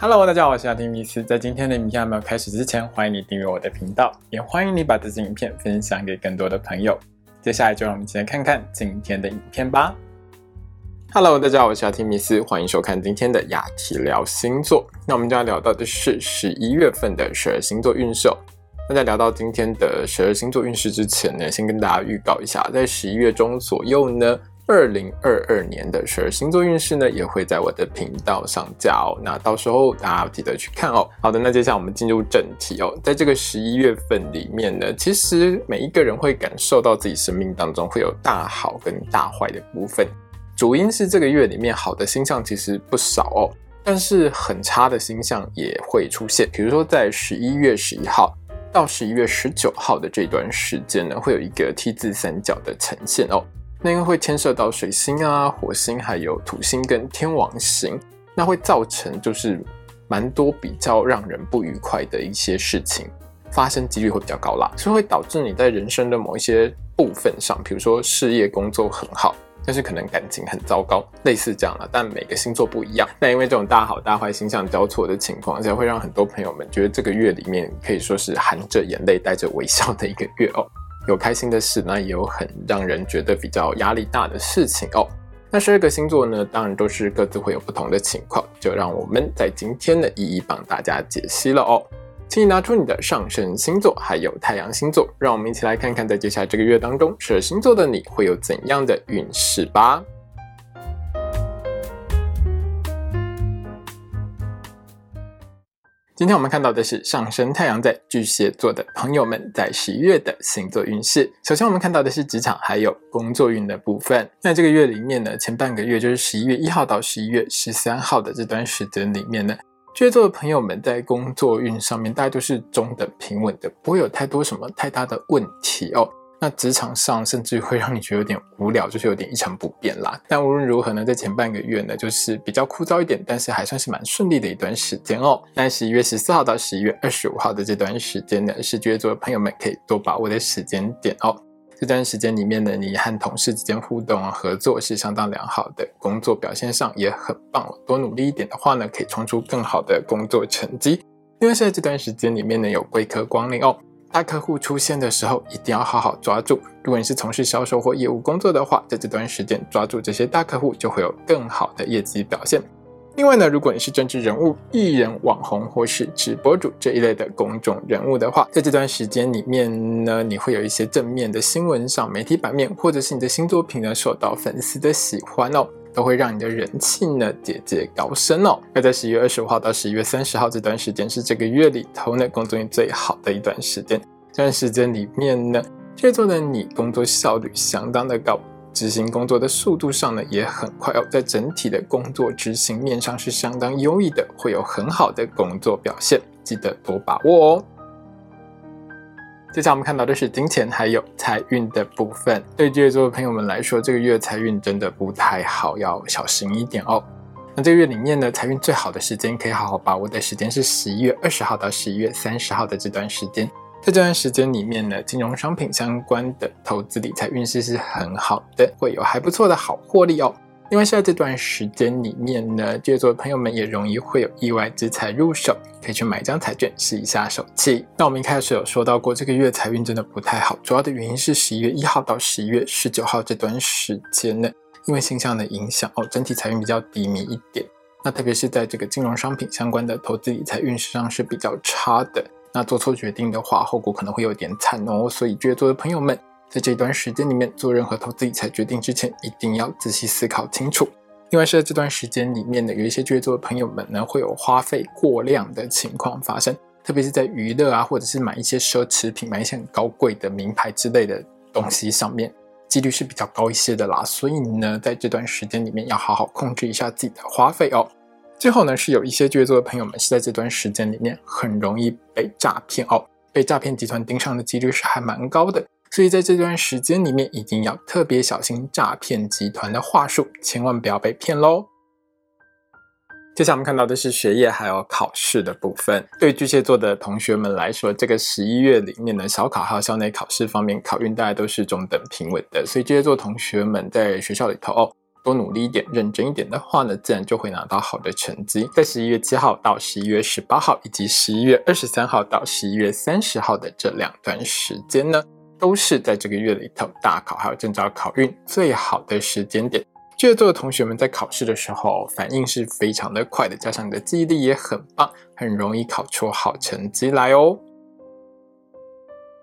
Hello，大家好，我是阿丁米斯。在今天的影片还没有开始之前，欢迎你订阅我的频道，也欢迎你把这支影片分享给更多的朋友。接下来就让我们一起来看看今天的影片吧。Hello，大家好，我是阿提米斯，欢迎收看今天的雅提聊星座。那我们就要聊到的是十一月份的十二星座运势。那在聊到今天的十二星座运势之前呢，先跟大家预告一下，在十一月中左右呢。二零二二年的十二星座运势呢，也会在我的频道上架哦。那到时候大家记得去看哦。好的，那接下来我们进入正题哦。在这个十一月份里面呢，其实每一个人会感受到自己生命当中会有大好跟大坏的部分。主因是这个月里面好的星象其实不少哦，但是很差的星象也会出现。比如说在十一月十一号到十一月十九号的这段时间呢，会有一个 T 字三角的呈现哦。那因为会牵涉到水星啊、火星，还有土星跟天王星，那会造成就是蛮多比较让人不愉快的一些事情发生几率会比较高啦，所以会导致你在人生的某一些部分上，比如说事业工作很好，但是可能感情很糟糕，类似这样了。但每个星座不一样，那因为这种大好大坏星象交错的情况下，会让很多朋友们觉得这个月里面可以说是含着眼泪带着微笑的一个月哦。有开心的事，那也有很让人觉得比较压力大的事情哦。那十二个星座呢，当然都是各自会有不同的情况，就让我们在今天的一一帮大家解析了哦。请你拿出你的上升星座，还有太阳星座，让我们一起来看看，在接下来这个月当中，十二星座的你会有怎样的运势吧。今天我们看到的是上升太阳在巨蟹座的朋友们在十一月的星座运势。首先，我们看到的是职场还有工作运的部分。那这个月里面呢，前半个月就是十一月一号到十一月十三号的这段时间里面呢，巨蟹座的朋友们在工作运上面大概都是中等平稳的，不会有太多什么太大的问题哦。那职场上甚至会让你觉得有点无聊，就是有点一成不变啦。但无论如何呢，在前半个月呢，就是比较枯燥一点，但是还算是蛮顺利的一段时间哦。那十一月十四号到十一月二十五号的这段时间呢，是巨蟹座的朋友们可以多把握的时间点哦。这段时间里面呢，你和同事之间互动、合作是相当良好的，工作表现上也很棒。多努力一点的话呢，可以冲出更好的工作成绩。因为是在这段时间里面呢，有贵客光临哦。大客户出现的时候，一定要好好抓住。如果你是从事销售或业务工作的话，在这段时间抓住这些大客户，就会有更好的业绩表现。另外呢，如果你是政治人物、艺人、网红或是直播主这一类的公众人物的话，在这段时间里面呢，你会有一些正面的新闻上、媒体版面，或者是你的新作品呢受到粉丝的喜欢哦。都会让你的人气呢节节高升哦。那在十一月二十五号到十一月三十号这段时间是这个月里头呢工作运最好的一段时间。这段时间里面呢，这座的你工作效率相当的高，执行工作的速度上呢也很快哦。在整体的工作执行面上是相当优异的，会有很好的工作表现，记得多把握哦。接下来我们看到的是金钱还有财运的部分。对巨蟹座的朋友们来说，这个月财运真的不太好，要小心一点哦。那这个月里面呢，财运最好的时间可以好好把握的时间是十一月二十号到十一月三十号的这段时间。在这段时间里面呢，金融商品相关的投资理财运势是很好的，会有还不错的好获利哦。另外，在这段时间里面呢，巨蟹座的朋友们也容易会有意外之财入手，可以去买一张彩券试一下手气。那我们一开始有说到过，这个月财运真的不太好，主要的原因是十一月一号到十一月十九号这段时间呢，因为星象的影响哦，整体财运比较低迷一点。那特别是在这个金融商品相关的投资理财运势上是比较差的。那做错决定的话，后果可能会有点惨哦。所以巨蟹座的朋友们。在这段时间里面，做任何投资理财决定之前，一定要仔细思考清楚。另外是在这段时间里面呢，有一些巨蟹座的朋友们呢，会有花费过量的情况发生，特别是在娱乐啊，或者是买一些奢侈品、买一些很高贵的名牌之类的东西上面，几率是比较高一些的啦。所以呢，在这段时间里面，要好好控制一下自己的花费哦。最后呢，是有一些巨蟹座的朋友们是在这段时间里面很容易被诈骗哦，被诈骗集团盯上的几率是还蛮高的。所以在这段时间里面，一定要特别小心诈骗集团的话术，千万不要被骗喽。接下来我们看到的是学业还有考试的部分。对巨蟹座的同学们来说，这个十一月里面的小考还有校内考试方面，考运大家都是中等平稳的。所以巨蟹座同学们在学校里头哦，多努力一点、认真一点的话呢，自然就会拿到好的成绩。在十一月七号到十一月十八号，以及十一月二十三号到十一月三十号的这两段时间呢，都是在这个月里头大考还有正招考运最好的时间点。巨蟹座的同学们在考试的时候反应是非常的快的，加上你的记忆力也很棒，很容易考出好成绩来哦。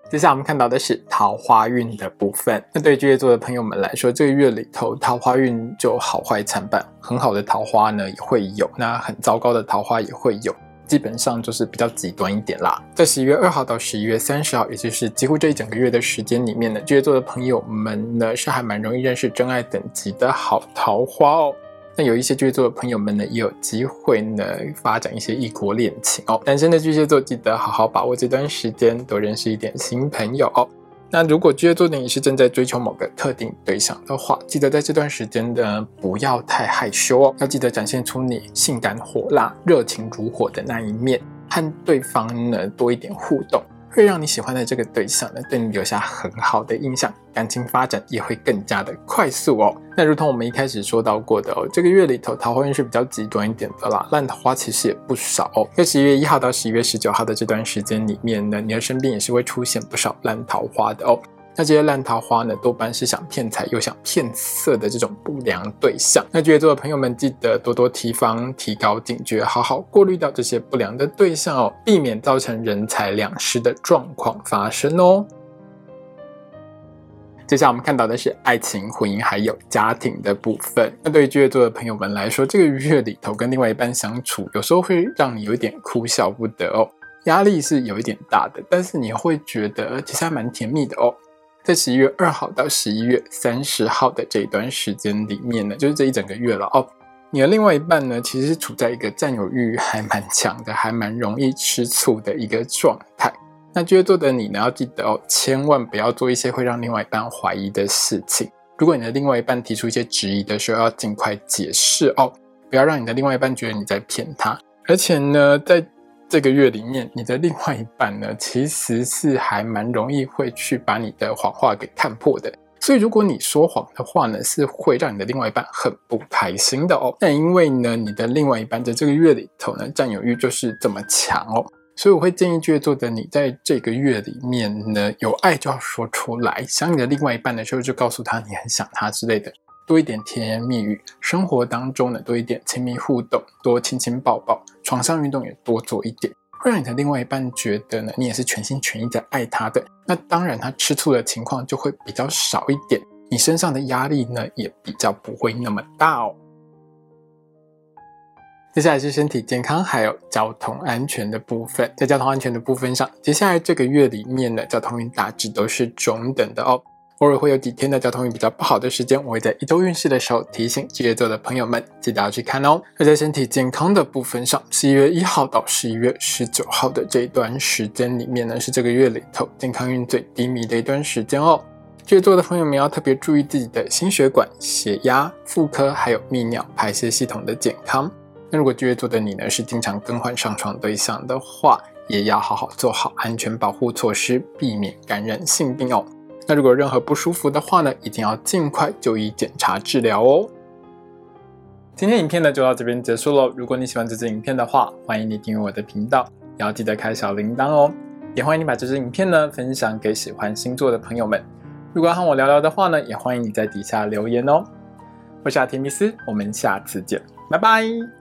接下来我们看到的是桃花运的部分。那对巨蟹座的朋友们来说，这个月里头桃花运就好坏参半，很好的桃花呢也会有，那很糟糕的桃花也会有，基本上就是比较极端一点啦。在十一月二号到十一月三十号，也就是几乎这一整个月的时间里面呢，巨蟹座的朋友们呢是还蛮容易认识真爱等级的好桃花哦。那有一些巨蟹座的朋友们呢，也有机会呢发展一些异国恋情哦。单身的巨蟹座记得好好把握这段时间，多认识一点新朋友哦。那如果巨蟹座的你是正在追求某个特定对象的话，记得在这段时间呢不要太害羞哦，要记得展现出你性感火辣、热情如火的那一面，和对方呢多一点互动。会让你喜欢的这个对象呢，对你留下很好的印象，感情发展也会更加的快速哦。那如同我们一开始说到过的哦，这个月里头桃花运是比较极端一点的啦，烂桃花其实也不少哦。在十一月一号到十一月十九号的这段时间里面呢，你的身边也是会出现不少烂桃花的哦。那这些烂桃花呢，多半是想骗财又想骗色的这种不良对象。那巨蟹座的朋友们，记得多多提防，提高警觉，好好过滤掉这些不良的对象哦，避免造成人财两失的状况发生哦。接下来我们看到的是爱情、婚姻还有家庭的部分。那对于巨蟹座的朋友们来说，这个月里头跟另外一半相处，有时候会让你有一点哭笑不得哦，压力是有一点大的，但是你会觉得其实还蛮甜蜜的哦。在十一月二号到十一月三十号的这一段时间里面呢，就是这一整个月了哦。你的另外一半呢，其实是处在一个占有欲还蛮强的，还蛮容易吃醋的一个状态。那巨蟹座的你呢，要记得哦，千万不要做一些会让另外一半怀疑的事情。如果你的另外一半提出一些质疑的时候，要尽快解释哦，不要让你的另外一半觉得你在骗他。而且呢，在这个月里面，你的另外一半呢，其实是还蛮容易会去把你的谎话给看破的。所以，如果你说谎的话呢，是会让你的另外一半很不开心的哦。但因为呢，你的另外一半在这个月里头呢，占有欲就是这么强哦，所以我会建议巨蟹座的你，在这个月里面呢，有爱就要说出来。想你的另外一半的时候，就告诉他你很想他之类的，多一点甜言蜜语。生活当中呢，多一点亲密互动，多亲亲抱抱。床上运动也多做一点，会让你的另外一半觉得呢，你也是全心全意在爱他的。那当然，他吃醋的情况就会比较少一点，你身上的压力呢也比较不会那么大哦。接下来是身体健康还有交通安全的部分，在交通安全的部分上，接下来这个月里面呢，交通运大致都是中等的哦。偶尔会有几天的交通运比较不好的时间，我会在一周运势的时候提醒巨蟹座的朋友们，记得要去看哦。而在身体健康的部分上，十一月一号到十一月十九号的这一段时间里面呢，是这个月里头健康运最低迷的一段时间哦。巨蟹座的朋友们要特别注意自己的心血管、血压、妇科还有泌尿排泄系统的健康。那如果巨蟹座的你呢，是经常更换上床对象的话，也要好好做好安全保护措施，避免感染性病哦。那如果任何不舒服的话呢，一定要尽快就医检查治疗哦。今天影片呢就到这边结束喽。如果你喜欢这支影片的话，欢迎你订阅我的频道，也要记得开小铃铛哦。也欢迎你把这支影片呢分享给喜欢星座的朋友们。如果要和我聊聊的话呢，也欢迎你在底下留言哦。我是阿提米斯，我们下次见，拜拜。